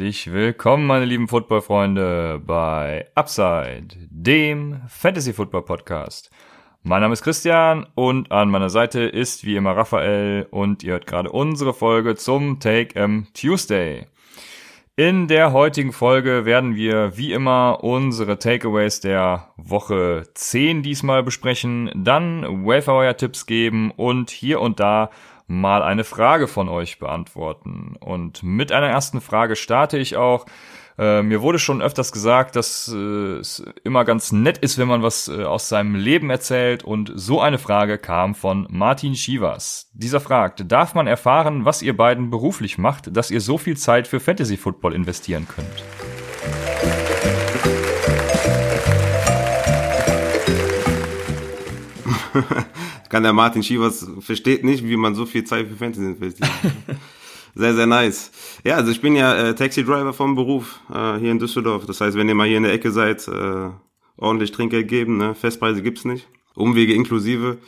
Herzlich willkommen, meine lieben Football-Freunde, bei Upside, dem Fantasy-Football-Podcast. Mein Name ist Christian und an meiner Seite ist wie immer Raphael und ihr hört gerade unsere Folge zum Take M Tuesday. In der heutigen Folge werden wir wie immer unsere Takeaways der Woche 10 diesmal besprechen, dann Wayfire-Tipps geben und hier und da mal eine Frage von euch beantworten. Und mit einer ersten Frage starte ich auch. Äh, mir wurde schon öfters gesagt, dass äh, es immer ganz nett ist, wenn man was äh, aus seinem Leben erzählt. Und so eine Frage kam von Martin Schivas. Dieser fragt, darf man erfahren, was ihr beiden beruflich macht, dass ihr so viel Zeit für Fantasy Football investieren könnt? kann der Martin Schievers versteht nicht, wie man so viel Zeit für Fantasy investiert. sehr, sehr nice. Ja, also ich bin ja äh, Taxi-Driver vom Beruf äh, hier in Düsseldorf. Das heißt, wenn ihr mal hier in der Ecke seid, äh, ordentlich Trinkgeld geben. Ne? Festpreise gibt's nicht. Umwege inklusive.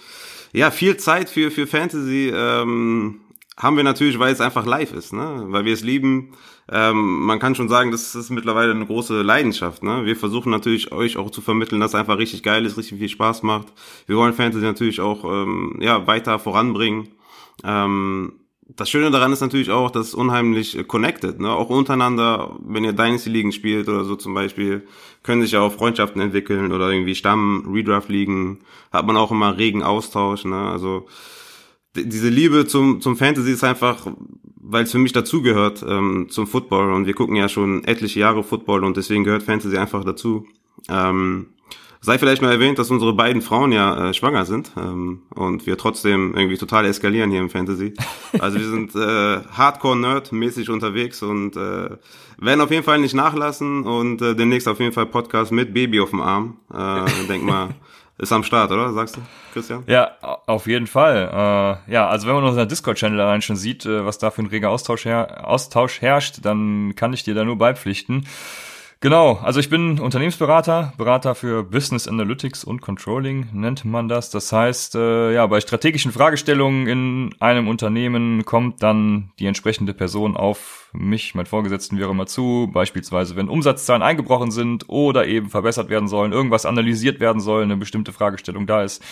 Ja, viel Zeit für, für Fantasy ähm, haben wir natürlich, weil es einfach live ist, ne? weil wir es lieben. Ähm, man kann schon sagen, das ist mittlerweile eine große Leidenschaft. Ne? Wir versuchen natürlich euch auch zu vermitteln, dass es einfach richtig geil ist, richtig viel Spaß macht. Wir wollen Fantasy natürlich auch ähm, ja, weiter voranbringen. Ähm, das Schöne daran ist natürlich auch, dass es unheimlich äh, connected, ne? Auch untereinander, wenn ihr Dynasty Ligen spielt oder so zum Beispiel, können sich ja auch Freundschaften entwickeln oder irgendwie Stamm, Redraft Ligen, hat man auch immer regen Austausch, ne? Also diese Liebe zum, zum Fantasy ist einfach, weil es für mich dazugehört ähm, zum Football und wir gucken ja schon etliche Jahre Football und deswegen gehört Fantasy einfach dazu. Ähm, sei vielleicht nur erwähnt, dass unsere beiden Frauen ja äh, schwanger sind ähm, und wir trotzdem irgendwie total eskalieren hier im Fantasy. Also wir sind äh, Hardcore-Nerd-mäßig unterwegs und äh, werden auf jeden Fall nicht nachlassen und äh, demnächst auf jeden Fall Podcast mit Baby auf dem Arm. Äh, denk mal ist am Start, oder? Sagst du, Christian? Ja, auf jeden Fall. Äh, ja, also wenn man unseren Discord-Channel allein schon sieht, äh, was da für ein reger Austausch, her Austausch herrscht, dann kann ich dir da nur beipflichten. Genau, also ich bin Unternehmensberater, Berater für Business Analytics und Controlling nennt man das. Das heißt, äh, ja, bei strategischen Fragestellungen in einem Unternehmen kommt dann die entsprechende Person auf mich, mein Vorgesetzten, auch immer zu. Beispielsweise, wenn Umsatzzahlen eingebrochen sind oder eben verbessert werden sollen, irgendwas analysiert werden soll, eine bestimmte Fragestellung da ist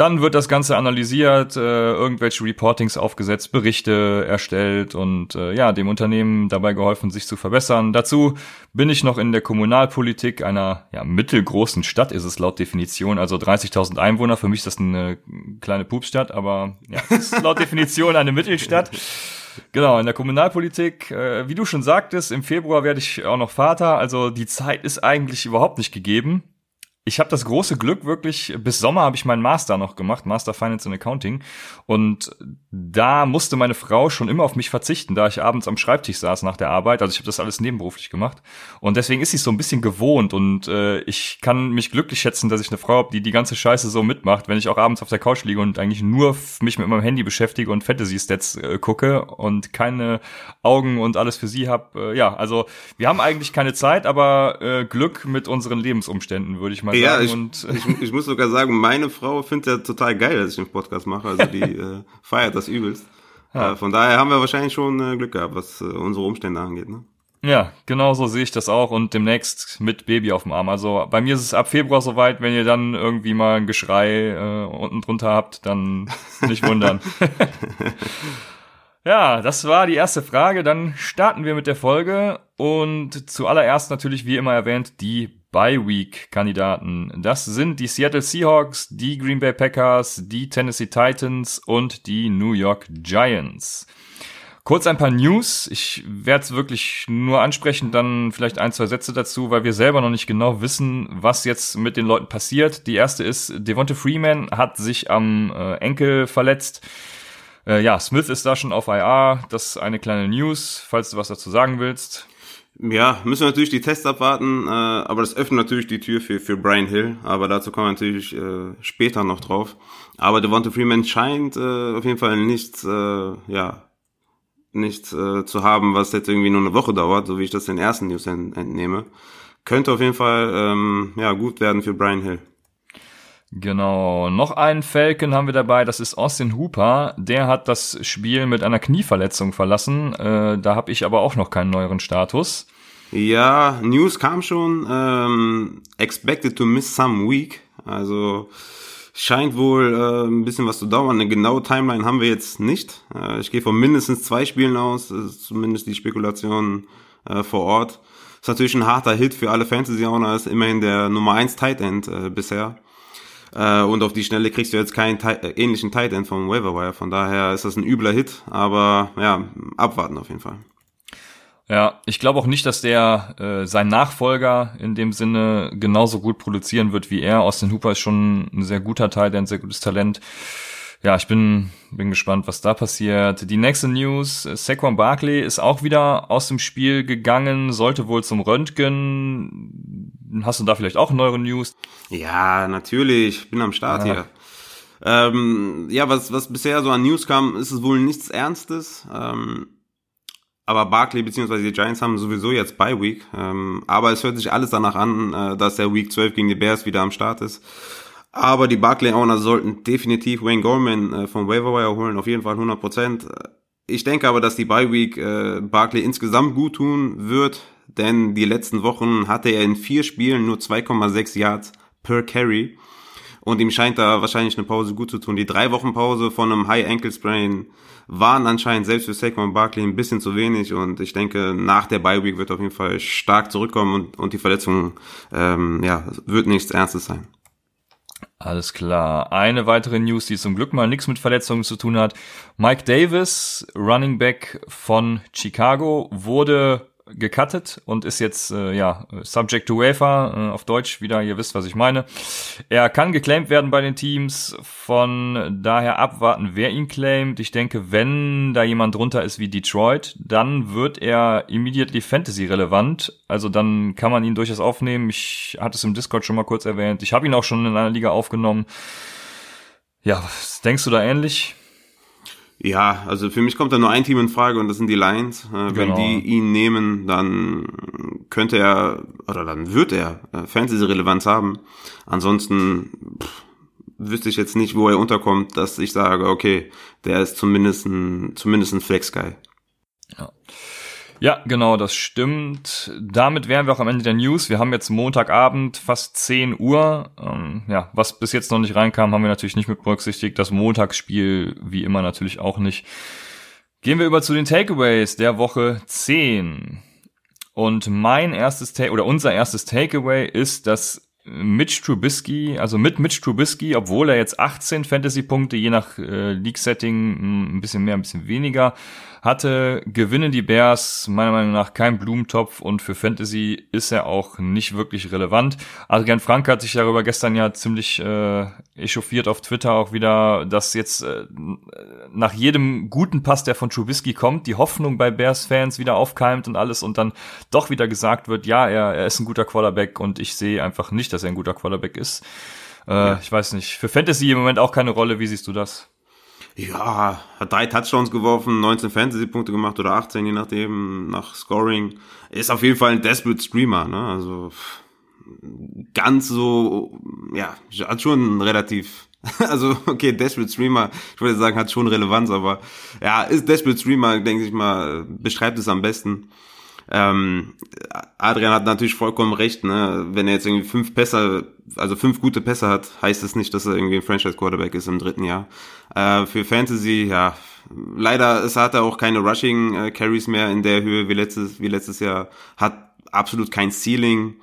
dann wird das Ganze analysiert, äh, irgendwelche Reportings aufgesetzt, Berichte erstellt und äh, ja, dem Unternehmen dabei geholfen, sich zu verbessern. Dazu bin ich noch in der Kommunalpolitik einer ja, mittelgroßen Stadt, ist es laut Definition, also 30.000 Einwohner. Für mich ist das eine kleine Pupsstadt, aber ja, ist laut Definition eine Mittelstadt. Genau, in der Kommunalpolitik, äh, wie du schon sagtest, im Februar werde ich auch noch Vater, also die Zeit ist eigentlich überhaupt nicht gegeben ich habe das große Glück wirklich, bis Sommer habe ich meinen Master noch gemacht, Master Finance and Accounting. Und da musste meine Frau schon immer auf mich verzichten, da ich abends am Schreibtisch saß nach der Arbeit. Also ich habe das alles nebenberuflich gemacht. Und deswegen ist sie so ein bisschen gewohnt. Und äh, ich kann mich glücklich schätzen, dass ich eine Frau habe, die die ganze Scheiße so mitmacht, wenn ich auch abends auf der Couch liege und eigentlich nur mich mit meinem Handy beschäftige und Fantasy-Stats äh, gucke und keine Augen und alles für sie habe. Äh, ja, also wir haben eigentlich keine Zeit, aber äh, Glück mit unseren Lebensumständen, würde ich mal ja. Ich, und ich, ich, muss sogar sagen, meine Frau findet ja total geil, dass ich einen Podcast mache. Also die äh, feiert das übelst. Ja. Äh, von daher haben wir wahrscheinlich schon äh, Glück gehabt, was äh, unsere Umstände angeht. Ne? Ja, genau so sehe ich das auch und demnächst mit Baby auf dem Arm. Also bei mir ist es ab Februar soweit, wenn ihr dann irgendwie mal ein Geschrei äh, unten drunter habt, dann nicht wundern. ja, das war die erste Frage. Dann starten wir mit der Folge und zuallererst natürlich wie immer erwähnt die Bye-Week-Kandidaten. Das sind die Seattle Seahawks, die Green Bay Packers, die Tennessee Titans und die New York Giants. Kurz ein paar News. Ich werde es wirklich nur ansprechen, dann vielleicht ein, zwei Sätze dazu, weil wir selber noch nicht genau wissen, was jetzt mit den Leuten passiert. Die erste ist, Devonta Freeman hat sich am äh, Enkel verletzt. Äh, ja, Smith ist da schon auf IR. Das ist eine kleine News, falls du was dazu sagen willst. Ja, müssen wir natürlich die Tests abwarten, äh, aber das öffnet natürlich die Tür für, für Brian Hill, aber dazu kommen wir natürlich äh, später noch drauf. Aber Devonta Freeman scheint äh, auf jeden Fall nichts, äh, ja, nichts äh, zu haben, was jetzt irgendwie nur eine Woche dauert, so wie ich das den ersten News ent entnehme. Könnte auf jeden Fall ähm, ja gut werden für Brian Hill. Genau. Noch einen Falcon haben wir dabei, das ist Austin Hooper. Der hat das Spiel mit einer Knieverletzung verlassen. Äh, da habe ich aber auch noch keinen neueren Status. Ja, News kam schon. Ähm, expected to miss some week. Also scheint wohl äh, ein bisschen was zu dauern. Eine genaue Timeline haben wir jetzt nicht. Äh, ich gehe von mindestens zwei Spielen aus. Das ist zumindest die Spekulation äh, vor Ort. Ist natürlich ein harter Hit für alle Fantasy-Owner. Ist immerhin der Nummer 1 Tight End äh, bisher. Äh, und auf die Schnelle kriegst du jetzt keinen äh, ähnlichen Tight End vom Waiver Von daher ist das ein übler Hit, aber ja, abwarten auf jeden Fall. Ja, ich glaube auch nicht, dass der äh, sein Nachfolger in dem Sinne genauso gut produzieren wird wie er. Austin Hooper ist schon ein sehr guter Teil, der ein sehr gutes Talent ja, ich bin, bin gespannt, was da passiert. Die nächste News, Saquon Barkley ist auch wieder aus dem Spiel gegangen, sollte wohl zum Röntgen. Hast du da vielleicht auch neuere News? Ja, natürlich, bin am Start ja. hier. Ähm, ja, was, was bisher so an News kam, ist es wohl nichts Ernstes. Ähm, aber Barkley bzw. die Giants haben sowieso jetzt Bye Week. Ähm, aber es hört sich alles danach an, äh, dass der Week 12 gegen die Bears wieder am Start ist. Aber die Barclay-Owner sollten definitiv Wayne Gorman äh, vom Waiver holen, auf jeden Fall 100 Prozent. Ich denke aber, dass die Bye Week äh, Barkley insgesamt gut tun wird, denn die letzten Wochen hatte er in vier Spielen nur 2,6 Yards per Carry. Und ihm scheint da wahrscheinlich eine Pause gut zu tun. Die drei Wochen Pause von einem High Ankle Sprain waren anscheinend selbst für Saquon Barkley ein bisschen zu wenig. Und ich denke, nach der Bye Week wird er auf jeden Fall stark zurückkommen und, und die Verletzung ähm, ja, wird nichts Ernstes sein. Alles klar. Eine weitere News, die zum Glück mal nichts mit Verletzungen zu tun hat. Mike Davis, Running Back von Chicago, wurde gecuttet und ist jetzt äh, ja subject to waiver äh, auf Deutsch wieder. Ihr wisst, was ich meine. Er kann geclaimed werden bei den Teams. Von daher abwarten, wer ihn claimt. Ich denke, wenn da jemand drunter ist wie Detroit, dann wird er immediately Fantasy relevant. Also dann kann man ihn durchaus aufnehmen. Ich hatte es im Discord schon mal kurz erwähnt. Ich habe ihn auch schon in einer Liga aufgenommen. Ja, was denkst du da ähnlich? Ja, also für mich kommt da nur ein Team in Frage und das sind die Lions. Äh, wenn genau. die ihn nehmen, dann könnte er oder dann wird er äh, Fantasy-Relevanz haben. Ansonsten pff, wüsste ich jetzt nicht, wo er unterkommt, dass ich sage, okay, der ist zumindest ein, zumindest ein Flex-Guy. Ja. Ja, genau, das stimmt. Damit wären wir auch am Ende der News. Wir haben jetzt Montagabend, fast 10 Uhr. Ähm, ja, was bis jetzt noch nicht reinkam, haben wir natürlich nicht mit berücksichtigt. Das Montagsspiel, wie immer, natürlich auch nicht. Gehen wir über zu den Takeaways der Woche 10. Und mein erstes Take oder unser erstes Takeaway ist, dass Mitch Trubisky, also mit Mitch Trubisky, obwohl er jetzt 18 Fantasy-Punkte je nach äh, League-Setting ein bisschen mehr, ein bisschen weniger hatte, gewinnen die Bears meiner Meinung nach kein Blumentopf und für Fantasy ist er auch nicht wirklich relevant. Adrian Frank hat sich darüber gestern ja ziemlich äh, echauffiert auf Twitter auch wieder, dass jetzt äh, nach jedem guten Pass, der von Trubisky kommt, die Hoffnung bei Bears-Fans wieder aufkeimt und alles und dann doch wieder gesagt wird, ja, er, er ist ein guter Quarterback und ich sehe einfach nicht, dass er ein guter Quarterback ist. Äh, ja. Ich weiß nicht. Für Fantasy im Moment auch keine Rolle. Wie siehst du das? Ja, hat drei Touchdowns geworfen, 19 Fantasy-Punkte gemacht oder 18, je nachdem, nach Scoring. Ist auf jeden Fall ein Desperate Streamer, ne? Also ganz so, ja, hat schon relativ, also okay, Desperate Streamer, ich würde sagen, hat schon Relevanz, aber ja, ist Desperate Streamer, denke ich mal, beschreibt es am besten. Ähm, Adrian hat natürlich vollkommen recht, ne? Wenn er jetzt irgendwie fünf Pässe, also fünf gute Pässe hat, heißt es das nicht, dass er irgendwie ein Franchise-Quarterback ist im dritten Jahr. Äh, für Fantasy, ja, leider es hat er auch keine Rushing-Carries mehr in der Höhe wie letztes, wie letztes Jahr. Hat absolut kein Ceiling,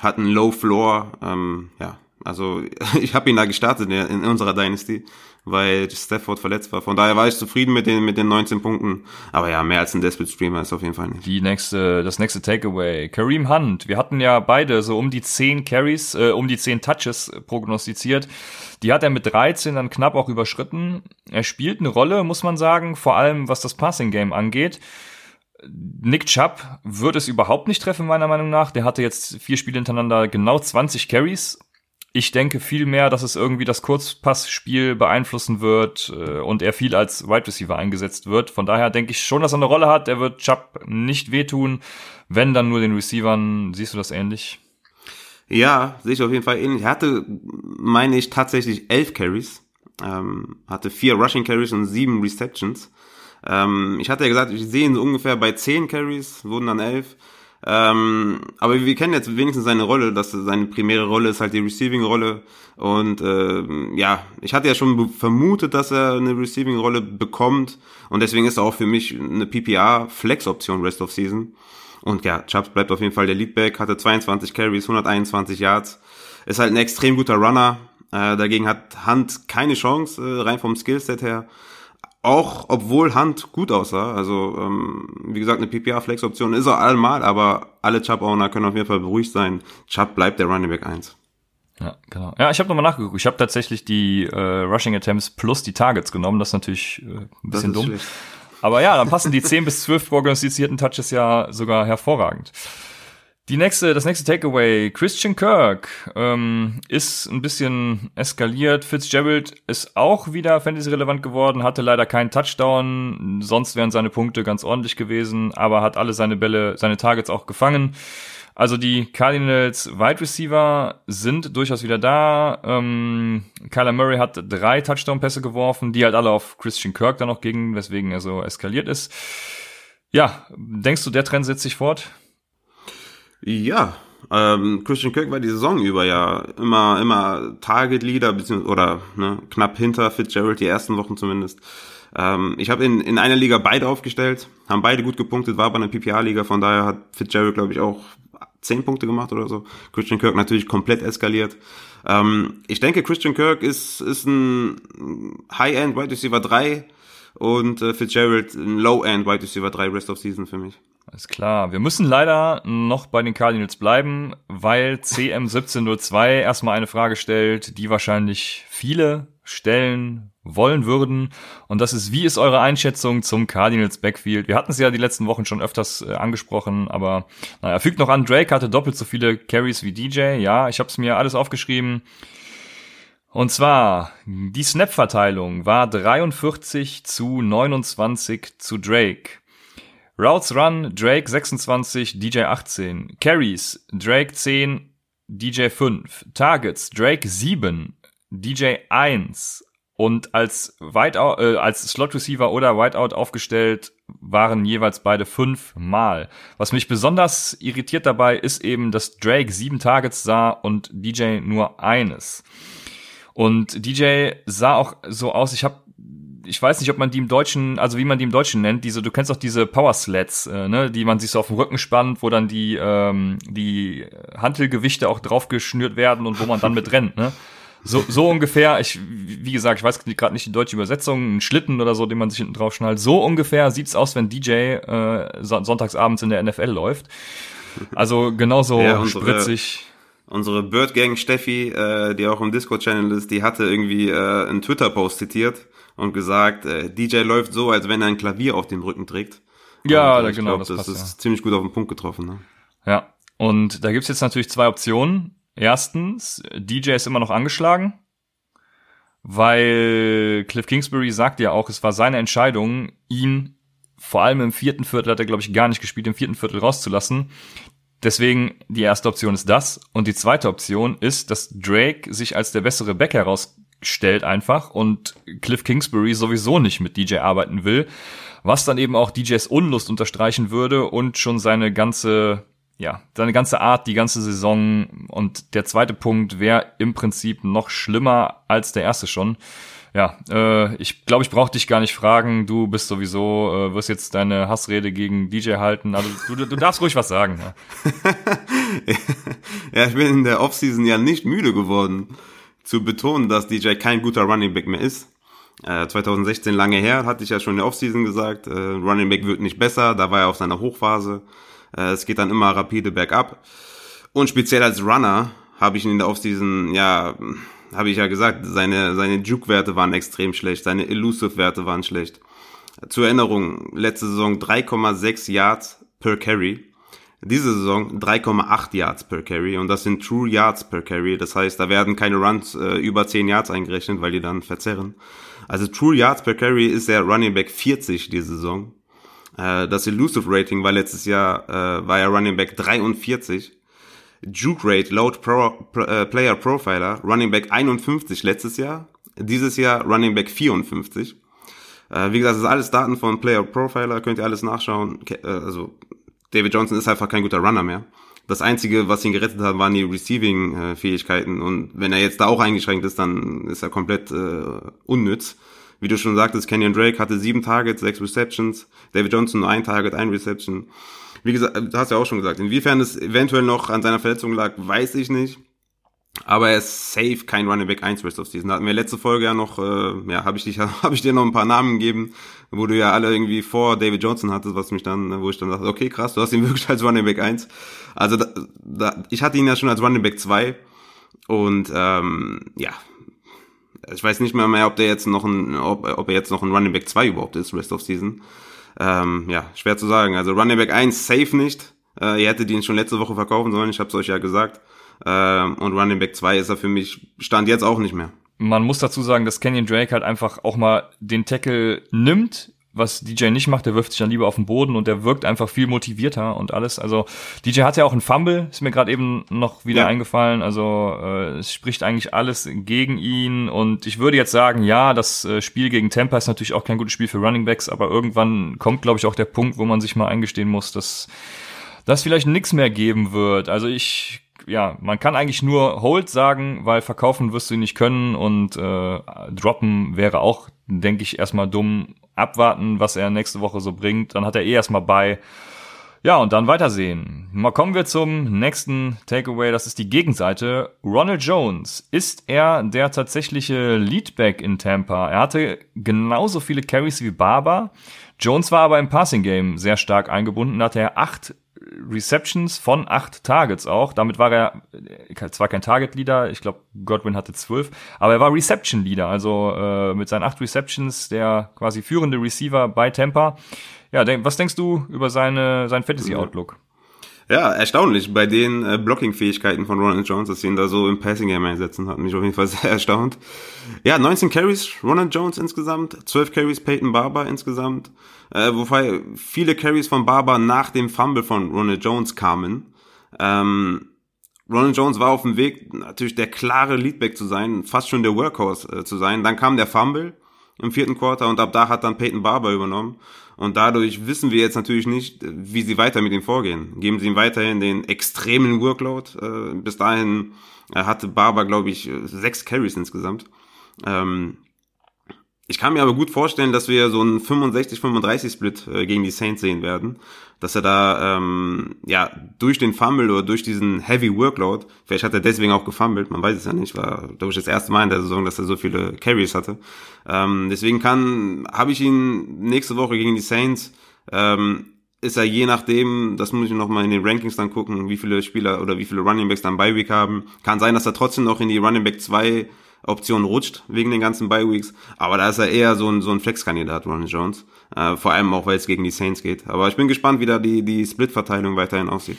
hat einen Low Floor, ähm, ja. Also ich habe ihn da gestartet in, unserer Dynasty weil Stafford verletzt war. Von daher war ich zufrieden mit den, mit den 19 Punkten. Aber ja, mehr als ein Desperate Streamer ist auf jeden Fall nicht. Die nächste, das nächste Takeaway. Kareem Hunt. Wir hatten ja beide so um die 10 Carries, äh, um die 10 Touches prognostiziert. Die hat er mit 13 dann knapp auch überschritten. Er spielt eine Rolle, muss man sagen, vor allem was das Passing Game angeht. Nick Chubb wird es überhaupt nicht treffen, meiner Meinung nach. Der hatte jetzt vier Spiele hintereinander genau 20 Carries ich denke vielmehr, dass es irgendwie das Kurzpassspiel beeinflussen wird äh, und er viel als Wide Receiver eingesetzt wird. Von daher denke ich schon, dass er eine Rolle hat. Er wird Chubb nicht wehtun. Wenn dann nur den Receivern. Siehst du das ähnlich? Ja, sehe ich auf jeden Fall ähnlich. Er hatte, meine ich, tatsächlich elf Carries. Ähm, hatte vier Rushing Carries und sieben Receptions. Ähm, ich hatte ja gesagt, ich sehe ihn so ungefähr bei zehn Carries, wurden dann elf. Ähm, aber wir kennen jetzt wenigstens seine Rolle, dass seine primäre Rolle ist halt die Receiving-Rolle. Und äh, ja, ich hatte ja schon vermutet, dass er eine Receiving-Rolle bekommt. Und deswegen ist er auch für mich eine PPA-Flex-Option Rest of Season. Und ja, Chubbs bleibt auf jeden Fall der Leadback, hatte 22 Carries, 121 Yards. Ist halt ein extrem guter Runner. Äh, dagegen hat Hunt keine Chance, äh, rein vom Skillset her. Auch obwohl Hunt gut aussah, also ähm, wie gesagt, eine PPA-Flex-Option ist er allemal, aber alle Chubb-Owner können auf jeden Fall beruhigt sein. Chubb bleibt der Running Back 1. Ja, genau. Ja, ich habe nochmal nachgeguckt. Ich habe tatsächlich die äh, Rushing Attempts plus die Targets genommen. Das ist natürlich äh, ein bisschen dumm. Schlecht. Aber ja, dann passen die 10 bis 12 prognostizierten Touches ja sogar hervorragend. Die nächste, das nächste Takeaway, Christian Kirk ähm, ist ein bisschen eskaliert. Fitzgerald ist auch wieder Fantasy-relevant geworden, hatte leider keinen Touchdown, sonst wären seine Punkte ganz ordentlich gewesen, aber hat alle seine Bälle, seine Targets auch gefangen. Also die Cardinals Wide Receiver sind durchaus wieder da. Ähm, Kyler Murray hat drei Touchdown-Pässe geworfen, die halt alle auf Christian Kirk dann noch gingen, weswegen er so eskaliert ist. Ja, denkst du, der Trend setzt sich fort? Ja, ähm, Christian Kirk war die Saison über ja immer, immer Target Leader, beziehungsweise, oder ne, knapp hinter Fitzgerald, die ersten Wochen zumindest. Ähm, ich habe in, in einer Liga beide aufgestellt, haben beide gut gepunktet, war bei einer PPA-Liga, von daher hat Fitzgerald, glaube ich, auch zehn Punkte gemacht oder so. Christian Kirk natürlich komplett eskaliert. Ähm, ich denke, Christian Kirk ist, ist ein High-End Wide Receiver 3 und äh, Fitzgerald ein Low-End Wide Receiver 3 Rest of Season für mich. Alles klar. Wir müssen leider noch bei den Cardinals bleiben, weil CM1702 erstmal eine Frage stellt, die wahrscheinlich viele stellen wollen würden. Und das ist, wie ist eure Einschätzung zum Cardinals Backfield? Wir hatten es ja die letzten Wochen schon öfters äh, angesprochen, aber naja, fügt noch an, Drake hatte doppelt so viele Carries wie DJ. Ja, ich habe es mir alles aufgeschrieben. Und zwar, die Snap-Verteilung war 43 zu 29 zu Drake. Routes Run, Drake 26, DJ 18. Carries, Drake 10, DJ 5. Targets, Drake 7, DJ 1. Und als äh, als Slot Receiver oder Whiteout aufgestellt waren jeweils beide fünf Mal. Was mich besonders irritiert dabei ist eben, dass Drake sieben Targets sah und DJ nur eines. Und DJ sah auch so aus, ich habe ich weiß nicht, ob man die im Deutschen, also wie man die im Deutschen nennt, diese, du kennst doch diese Power Slats, äh, ne, die man sich so auf den Rücken spannt, wo dann die, ähm, die Hantelgewichte auch draufgeschnürt werden und wo man dann mit rennt, ne? So, so ungefähr, ich, wie gesagt, ich weiß gerade nicht die deutsche Übersetzung, ein Schlitten oder so, den man sich hinten drauf schnallt. So ungefähr sieht's aus, wenn DJ äh, sonntagsabends in der NFL läuft. Also genauso ja, unsere, spritzig. Unsere Bird Gang Steffi, äh, die auch im Discord-Channel ist, die hatte irgendwie äh, einen Twitter-Post zitiert und gesagt, äh, DJ läuft so, als wenn er ein Klavier auf dem Rücken trägt. Ja, und, äh, genau. Glaub, das, das passt, ist ja. ziemlich gut auf den Punkt getroffen. Ne? Ja, und da gibt's jetzt natürlich zwei Optionen. Erstens, DJ ist immer noch angeschlagen, weil Cliff Kingsbury sagt ja auch, es war seine Entscheidung, ihn vor allem im vierten Viertel hat er, glaube ich, gar nicht gespielt, im vierten Viertel rauszulassen. Deswegen die erste Option ist das. Und die zweite Option ist, dass Drake sich als der bessere Back heraus stellt einfach und Cliff Kingsbury sowieso nicht mit DJ arbeiten will, was dann eben auch DJs Unlust unterstreichen würde und schon seine ganze ja, seine ganze Art, die ganze Saison und der zweite Punkt wäre im Prinzip noch schlimmer als der erste schon. Ja, äh, ich glaube, ich brauche dich gar nicht fragen. Du bist sowieso, äh, wirst jetzt deine Hassrede gegen DJ halten. Also du, du darfst ruhig was sagen. Ja. ja, ich bin in der Offseason ja nicht müde geworden zu betonen, dass DJ kein guter Running Back mehr ist. Äh, 2016 lange her, hatte ich ja schon in der Offseason gesagt, äh, Running Back wird nicht besser, da war er auf seiner Hochphase. Äh, es geht dann immer rapide bergab. Und speziell als Runner habe ich ihn in der Offseason, ja, habe ich ja gesagt, seine, seine Juke-Werte waren extrem schlecht, seine Elusive-Werte waren schlecht. Zur Erinnerung, letzte Saison 3,6 Yards per Carry. Diese Saison 3,8 Yards per Carry und das sind True Yards per Carry. Das heißt, da werden keine Runs äh, über 10 Yards eingerechnet, weil die dann verzerren. Also True Yards per Carry ist der Running Back 40 diese Saison. Äh, das Elusive Rating war letztes Jahr, äh, war ja Running Back 43. Juke Rate, Load Pro, Pro, äh, Player Profiler, Running Back 51 letztes Jahr, dieses Jahr Running Back 54. Äh, wie gesagt, das ist alles Daten von Player Profiler, könnt ihr alles nachschauen. Äh, also David Johnson ist einfach kein guter Runner mehr. Das Einzige, was ihn gerettet hat, waren die Receiving-Fähigkeiten. Und wenn er jetzt da auch eingeschränkt ist, dann ist er komplett äh, unnütz. Wie du schon sagtest, Kenyon Drake hatte sieben Targets, sechs Receptions. David Johnson nur ein Target, ein Reception. Wie gesagt, du hast ja auch schon gesagt, inwiefern es eventuell noch an seiner Verletzung lag, weiß ich nicht. Aber er ist safe kein Running Back 1 Rest of Season. Da hatten wir letzte Folge ja noch, äh, ja, habe ich, dich, hab ich dir noch ein paar Namen gegeben, wo du ja alle irgendwie vor David Johnson hattest, was mich dann, wo ich dann dachte, okay, krass, du hast ihn wirklich als Running Back 1. Also da, da, ich hatte ihn ja schon als Running Back 2 und ähm, ja, ich weiß nicht mehr mehr, ob der jetzt noch ein, ob, ob er jetzt noch ein Running Back 2 überhaupt ist, Rest of Season. Ähm, ja, schwer zu sagen. Also Running Back 1 safe nicht. Äh, ihr hättet ihn schon letzte Woche verkaufen sollen, ich habe es euch ja gesagt. Ähm, und Running Back 2 ist er für mich, stand jetzt auch nicht mehr. Man muss dazu sagen, dass Kenyon Drake halt einfach auch mal den Tackle nimmt, was DJ nicht macht, der wirft sich dann lieber auf den Boden und der wirkt einfach viel motivierter und alles. Also DJ hat ja auch einen Fumble, ist mir gerade eben noch wieder ja. eingefallen. Also äh, es spricht eigentlich alles gegen ihn und ich würde jetzt sagen, ja, das äh, Spiel gegen Tampa ist natürlich auch kein gutes Spiel für Running Backs, aber irgendwann kommt, glaube ich, auch der Punkt, wo man sich mal eingestehen muss, dass das vielleicht nichts mehr geben wird. Also ich ja, man kann eigentlich nur Hold sagen, weil verkaufen wirst du ihn nicht können und äh, droppen wäre auch, denke ich, erstmal dumm. Abwarten, was er nächste Woche so bringt. Dann hat er eh erstmal bei. Ja, und dann weitersehen. Mal kommen wir zum nächsten Takeaway. Das ist die Gegenseite. Ronald Jones. Ist er der tatsächliche Leadback in Tampa? Er hatte genauso viele Carries wie Barber. Jones war aber im Passing Game sehr stark eingebunden. Da hatte er acht Receptions von acht Targets auch. Damit war er äh, zwar kein Target-Leader, ich glaube, Godwin hatte zwölf, aber er war Reception-Leader, also äh, mit seinen acht Receptions der quasi führende Receiver bei Tampa. Ja, denk, was denkst du über seine, sein Fantasy-Outlook? Ja, erstaunlich. Bei den äh, Blocking-Fähigkeiten von Ronald Jones, dass sie ihn da so im Passing-Game einsetzen, hat mich auf jeden Fall sehr erstaunt. Ja, 19 Carries Ronald Jones insgesamt, 12 Carries Peyton Barber insgesamt, äh, wobei viele Carries von Barber nach dem Fumble von Ronald Jones kamen. Ähm, Ronald Jones war auf dem Weg, natürlich der klare Leadback zu sein, fast schon der Workhorse äh, zu sein. Dann kam der Fumble im vierten Quarter und ab da hat dann Peyton Barber übernommen. Und dadurch wissen wir jetzt natürlich nicht, wie sie weiter mit ihm vorgehen. Geben sie ihm weiterhin den extremen Workload. Äh, bis dahin äh, hatte Barber, glaube ich, sechs Carries insgesamt. Ähm, ich kann mir aber gut vorstellen, dass wir so einen 65-35-Split äh, gegen die Saints sehen werden. Dass er da ähm, ja durch den Fumble oder durch diesen Heavy Workload, vielleicht hat er deswegen auch gefummelt, man weiß es ja nicht, war glaube ich das erste Mal in der Saison, dass er so viele Carries hatte. Ähm, deswegen kann, habe ich ihn nächste Woche gegen die Saints, ähm, ist er je nachdem, das muss ich noch mal in den Rankings dann gucken, wie viele Spieler oder wie viele Running Backs dann bei Week haben. Kann sein, dass er trotzdem noch in die Running Back 2 Option rutscht wegen den ganzen Bye Weeks. Aber da ist er eher so ein, so ein Flex-Kandidat, Ronald Jones. Äh, vor allem auch, weil es gegen die Saints geht. Aber ich bin gespannt, wie da die, die Split-Verteilung weiterhin aussieht.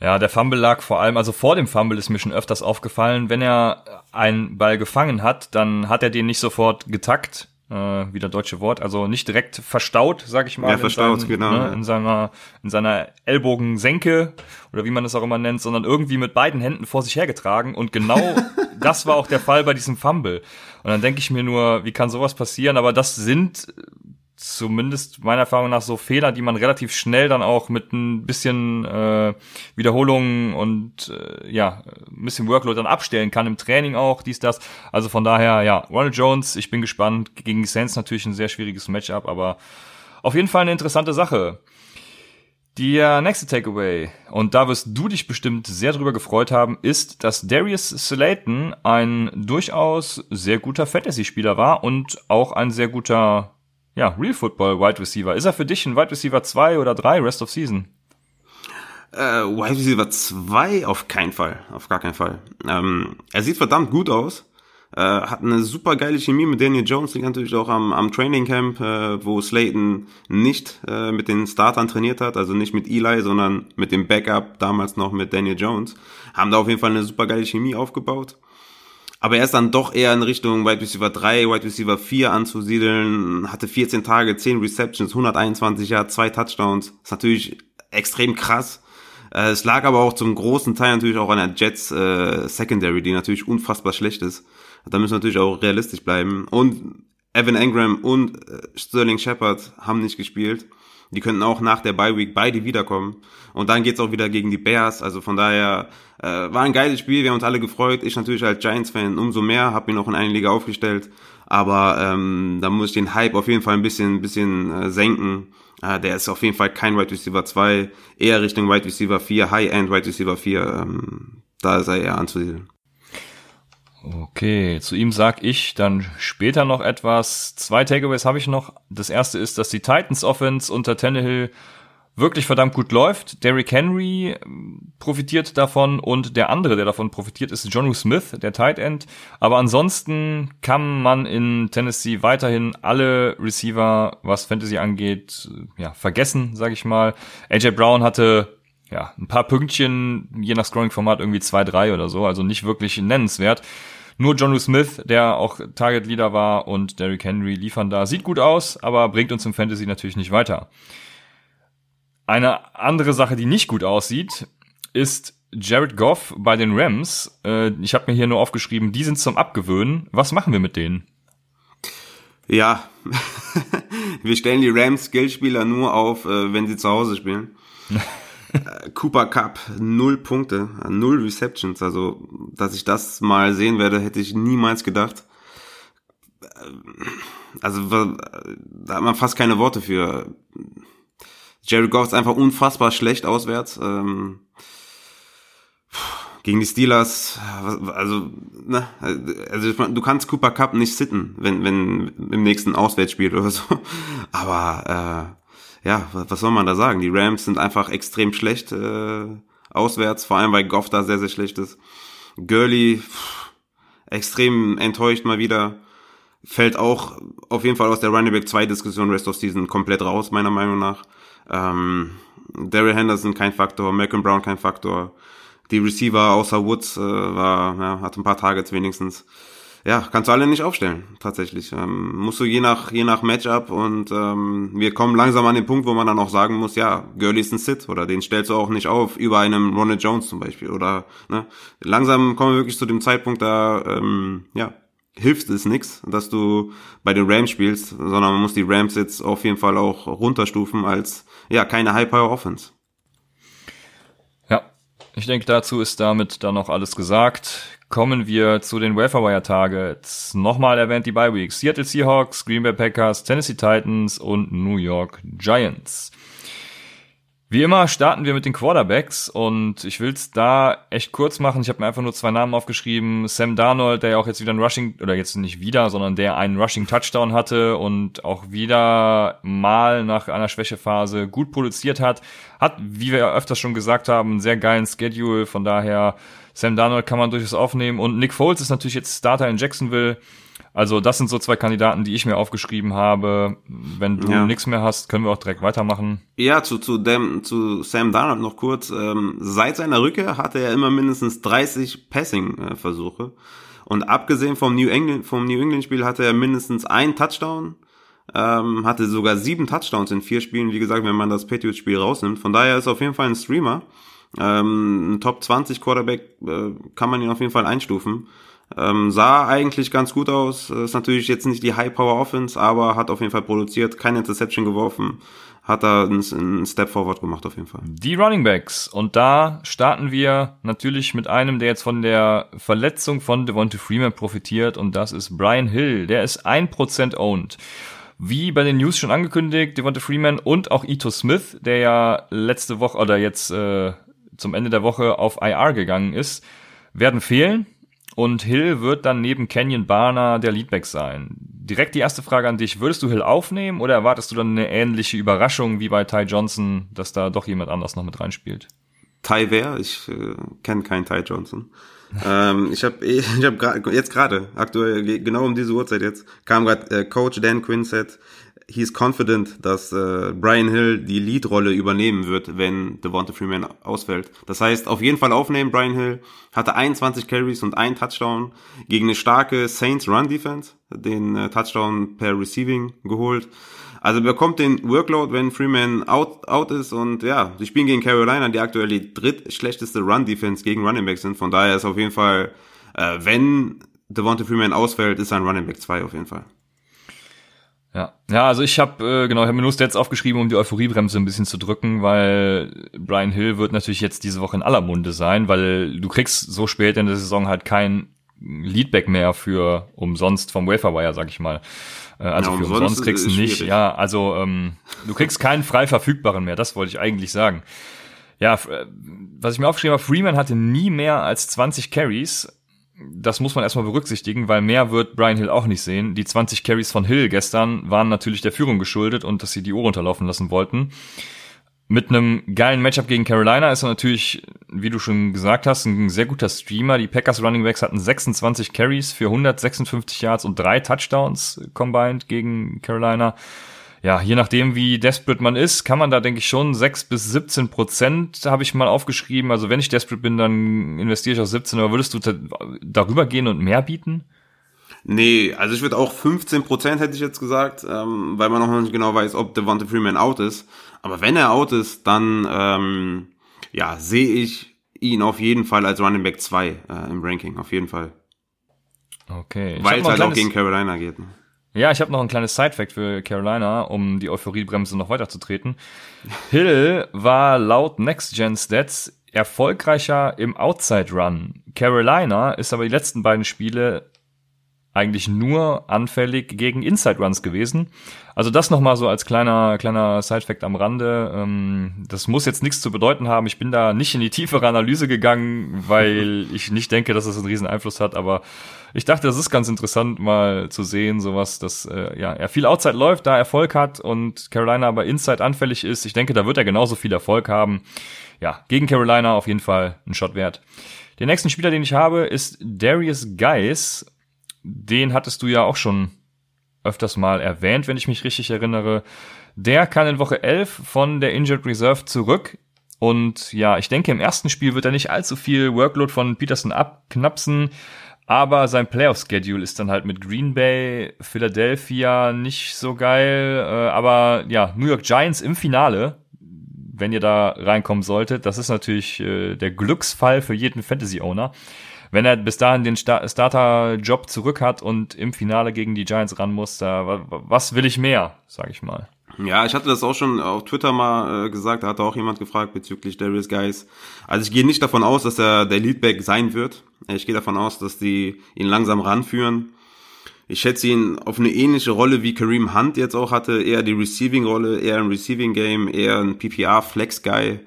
Ja, der Fumble lag vor allem, also vor dem Fumble ist mir schon öfters aufgefallen, wenn er einen Ball gefangen hat, dann hat er den nicht sofort getackt, äh, wieder deutsche Wort, also nicht direkt verstaut, sag ich mal. Ja, verstaut, seinen, genau. Ne, in seiner, in seiner Ellbogensenke oder wie man das auch immer nennt, sondern irgendwie mit beiden Händen vor sich hergetragen und genau das war auch der Fall bei diesem Fumble. Und dann denke ich mir nur, wie kann sowas passieren? Aber das sind zumindest meiner Erfahrung nach so Fehler, die man relativ schnell dann auch mit ein bisschen äh, Wiederholungen und äh, ja, ein bisschen Workload dann abstellen kann im Training auch, dies, das. Also von daher, ja, Ronald Jones, ich bin gespannt. Gegen die Saints natürlich ein sehr schwieriges Matchup, aber auf jeden Fall eine interessante Sache. Der nächste Takeaway, und da wirst du dich bestimmt sehr drüber gefreut haben, ist, dass Darius Slayton ein durchaus sehr guter Fantasy-Spieler war und auch ein sehr guter ja, Real Football Wide Receiver. Ist er für dich ein Wide Receiver 2 oder 3 Rest of Season? Äh, Wide Receiver 2 auf keinen Fall, auf gar keinen Fall. Ähm, er sieht verdammt gut aus. Äh, hat eine super geile Chemie mit Daniel Jones, liegt natürlich auch am, am Training Camp, äh, wo Slayton nicht äh, mit den Startern trainiert hat, also nicht mit Eli, sondern mit dem Backup, damals noch mit Daniel Jones. Haben da auf jeden Fall eine super geile Chemie aufgebaut. Aber er ist dann doch eher in Richtung Wide Receiver 3, Wide Receiver 4 anzusiedeln, hatte 14 Tage, 10 Receptions, 121 Jahre, zwei Touchdowns. ist natürlich extrem krass. Äh, es lag aber auch zum großen Teil natürlich auch an der Jets äh, Secondary, die natürlich unfassbar schlecht ist. Da müssen wir natürlich auch realistisch bleiben. Und Evan Engram und äh, Sterling Shepard haben nicht gespielt. Die könnten auch nach der Bye Week beide wiederkommen. Und dann geht's auch wieder gegen die Bears. Also von daher äh, war ein geiles Spiel. Wir haben uns alle gefreut. Ich natürlich als Giants-Fan umso mehr. Habe mich noch in eine Liga aufgestellt. Aber ähm, da muss ich den Hype auf jeden Fall ein bisschen, bisschen äh, senken. Äh, der ist auf jeden Fall kein Wide Receiver 2. Eher Richtung Wide Receiver 4, High-End Wide Receiver 4. Ähm, da ist er anzusiedeln. Okay, zu ihm sag ich dann später noch etwas. Zwei Takeaways habe ich noch. Das erste ist, dass die Titans Offense unter Tannehill wirklich verdammt gut läuft. Derrick Henry ähm, profitiert davon und der andere, der davon profitiert, ist Jonu Smith, der Tight End. Aber ansonsten kann man in Tennessee weiterhin alle Receiver, was Fantasy angeht, ja, vergessen, sage ich mal. AJ Brown hatte ja, ein paar Pünktchen, je nach Scoring-Format irgendwie zwei, drei oder so, also nicht wirklich nennenswert. Nur John Smith, der auch Target Leader war und Derrick Henry liefern da. Sieht gut aus, aber bringt uns im Fantasy natürlich nicht weiter. Eine andere Sache, die nicht gut aussieht, ist Jared Goff bei den Rams. Äh, ich habe mir hier nur aufgeschrieben, die sind zum Abgewöhnen. Was machen wir mit denen? Ja, wir stellen die Rams Skillspieler nur auf, äh, wenn sie zu Hause spielen. Äh, Cooper Cup, null Punkte, null Receptions. Also, dass ich das mal sehen werde, hätte ich niemals gedacht. Äh, also, da hat man fast keine Worte für. Jerry Goff ist einfach unfassbar schlecht auswärts. Ähm, gegen die Steelers, also, ne, also du kannst Cooper Cup nicht sitten, wenn, wenn im nächsten Auswärtsspiel oder so. Aber äh, ja, was soll man da sagen? Die Rams sind einfach extrem schlecht äh, auswärts, vor allem weil Goff da sehr, sehr schlecht ist. Gurley, pff, extrem enttäuscht mal wieder. Fällt auch auf jeden Fall aus der Running Back 2 Diskussion Rest of Season komplett raus, meiner Meinung nach. Ähm, Daryl Henderson kein Faktor, Malcolm Brown kein Faktor. Die Receiver außer Woods äh, war, ja, hat ein paar Targets wenigstens ja, kannst du alle nicht aufstellen, tatsächlich. Ähm, musst du je nach, je nach Matchup und ähm, wir kommen langsam an den Punkt, wo man dann auch sagen muss, ja, Gurley ist ein Sit oder den stellst du auch nicht auf über einem Ronald Jones zum Beispiel oder ne, langsam kommen wir wirklich zu dem Zeitpunkt, da ähm, ja, hilft es nichts, dass du bei den Rams spielst, sondern man muss die Rams jetzt auf jeden Fall auch runterstufen als ja keine High Power Offense. Ich denke, dazu ist damit dann noch alles gesagt kommen wir zu den Waferwire Targets. Nochmal erwähnt die Bye Weeks. Seattle Seahawks, Green Bay Packers, Tennessee Titans und New York Giants. Wie immer starten wir mit den Quarterbacks und ich will es da echt kurz machen. Ich habe mir einfach nur zwei Namen aufgeschrieben. Sam Darnold, der ja auch jetzt wieder ein Rushing, oder jetzt nicht wieder, sondern der einen Rushing Touchdown hatte und auch wieder mal nach einer Schwächephase gut produziert hat. Hat, wie wir ja öfters schon gesagt haben, einen sehr geilen Schedule. Von daher Sam Darnold kann man durchaus aufnehmen. Und Nick Foles ist natürlich jetzt Starter in Jacksonville. Also das sind so zwei Kandidaten, die ich mir aufgeschrieben habe. Wenn du ja. nichts mehr hast, können wir auch direkt weitermachen. Ja, zu, zu, dem, zu Sam Darnold noch kurz. Ähm, seit seiner Rückkehr hatte er immer mindestens 30 Passing-Versuche. Und abgesehen vom New England, vom New England Spiel hatte er mindestens einen Touchdown. Ähm, hatte sogar sieben Touchdowns in vier Spielen, wie gesagt, wenn man das Patriots Spiel rausnimmt. Von daher ist er auf jeden Fall ein Streamer. Ähm, ein Top 20 Quarterback äh, kann man ihn auf jeden Fall einstufen. Ähm, sah eigentlich ganz gut aus. Ist natürlich jetzt nicht die High Power Offense, aber hat auf jeden Fall produziert, keine Interception geworfen, hat da einen, einen Step Forward gemacht auf jeden Fall. Die Running Backs und da starten wir natürlich mit einem, der jetzt von der Verletzung von Devonta Freeman profitiert und das ist Brian Hill. Der ist 1% owned. Wie bei den News schon angekündigt, Devonta Freeman und auch Ito Smith, der ja letzte Woche oder jetzt äh, zum Ende der Woche auf IR gegangen ist, werden fehlen. Und Hill wird dann neben Kenyon Barner der Leadback sein. Direkt die erste Frage an dich. Würdest du Hill aufnehmen oder erwartest du dann eine ähnliche Überraschung wie bei Ty Johnson, dass da doch jemand anders noch mit reinspielt? Ty wer? Ich äh, kenne keinen Ty Johnson. ähm, ich habe ich hab jetzt gerade, aktuell, genau um diese Uhrzeit jetzt, kam gerade äh, Coach Dan Quinsett he's confident, dass äh, Brian Hill die Lead-Rolle übernehmen wird, wenn Devonta Freeman ausfällt. Das heißt, auf jeden Fall aufnehmen, Brian Hill hatte 21 Carries und einen Touchdown gegen eine starke Saints Run Defense, den äh, Touchdown per Receiving geholt. Also bekommt den Workload, wenn Freeman out, out ist und ja, sie spielen gegen Carolina, die aktuell die drittschlechteste Run-Defense gegen Running Back sind. Von daher ist auf jeden Fall, äh, wenn Devonta Freeman ausfällt, ist ein Running Back 2 auf jeden Fall. Ja, ja, also ich habe äh, genau, ich habe mir nur Stats aufgeschrieben, um die Euphoriebremse ein bisschen zu drücken, weil Brian Hill wird natürlich jetzt diese Woche in aller Munde sein, weil du kriegst so spät in der Saison halt kein Leadback mehr für umsonst vom Waferwire, sag ich mal. Äh, also ja, für umsonst, umsonst kriegst du nicht. Schwierig. Ja, also ähm, du kriegst keinen frei verfügbaren mehr, das wollte ich eigentlich sagen. Ja, äh, was ich mir aufgeschrieben habe, Freeman hatte nie mehr als 20 Carries das muss man erstmal berücksichtigen, weil mehr wird Brian Hill auch nicht sehen. Die 20 Carries von Hill gestern waren natürlich der Führung geschuldet und dass sie die Uhr runterlaufen lassen wollten. Mit einem geilen Matchup gegen Carolina ist er natürlich, wie du schon gesagt hast, ein sehr guter Streamer. Die Packers Running Backs hatten 26 Carries für 156 Yards und drei Touchdowns combined gegen Carolina ja, je nachdem, wie desperate man ist, kann man da, denke ich, schon 6 bis 17 Prozent, habe ich mal aufgeschrieben. Also wenn ich desperate bin, dann investiere ich auf 17, aber würdest du darüber gehen und mehr bieten? Nee, also ich würde auch 15 Prozent hätte ich jetzt gesagt, ähm, weil man noch nicht genau weiß, ob Devonta Freeman out ist. Aber wenn er out ist, dann ähm, ja, sehe ich ihn auf jeden Fall als Running Back 2 äh, im Ranking, auf jeden Fall. Okay. Weil es halt auch gegen Carolina geht. Ne? Ja, ich habe noch ein kleines Side-Fact für Carolina, um die Euphoriebremse noch weiter zu treten. Hill war laut Next Gen Stats erfolgreicher im Outside Run. Carolina ist aber die letzten beiden Spiele eigentlich nur anfällig gegen Inside Runs gewesen. Also das nochmal so als kleiner, kleiner Side-Fact am Rande. Ähm, das muss jetzt nichts zu bedeuten haben. Ich bin da nicht in die tiefere Analyse gegangen, weil ich nicht denke, dass es das einen riesen Einfluss hat, aber ich dachte, das ist ganz interessant mal zu sehen, sowas, dass äh, ja, er viel Outside läuft, da Erfolg hat und Carolina aber Inside anfällig ist. Ich denke, da wird er genauso viel Erfolg haben. Ja, gegen Carolina auf jeden Fall ein Shot wert. Den nächsten Spieler, den ich habe, ist Darius Geis. Den hattest du ja auch schon öfters mal erwähnt, wenn ich mich richtig erinnere. Der kann in Woche 11 von der Injured Reserve zurück. Und ja, ich denke, im ersten Spiel wird er nicht allzu viel Workload von Peterson abknapsen. Aber sein Playoff-Schedule ist dann halt mit Green Bay, Philadelphia nicht so geil. Äh, aber ja, New York Giants im Finale, wenn ihr da reinkommen solltet, das ist natürlich äh, der Glücksfall für jeden Fantasy-Owner. Wenn er bis dahin den Star Starter-Job zurück hat und im Finale gegen die Giants ran muss, da, was will ich mehr, sag ich mal. Ja, ich hatte das auch schon auf Twitter mal äh, gesagt, da hatte auch jemand gefragt bezüglich Darius Guys. Also ich gehe nicht davon aus, dass er der Leadback sein wird. Ich gehe davon aus, dass die ihn langsam ranführen. Ich schätze ihn auf eine ähnliche Rolle wie Kareem Hunt jetzt auch hatte, eher die Receiving-Rolle, eher ein Receiving-Game, eher ein PPR-Flex-Guy.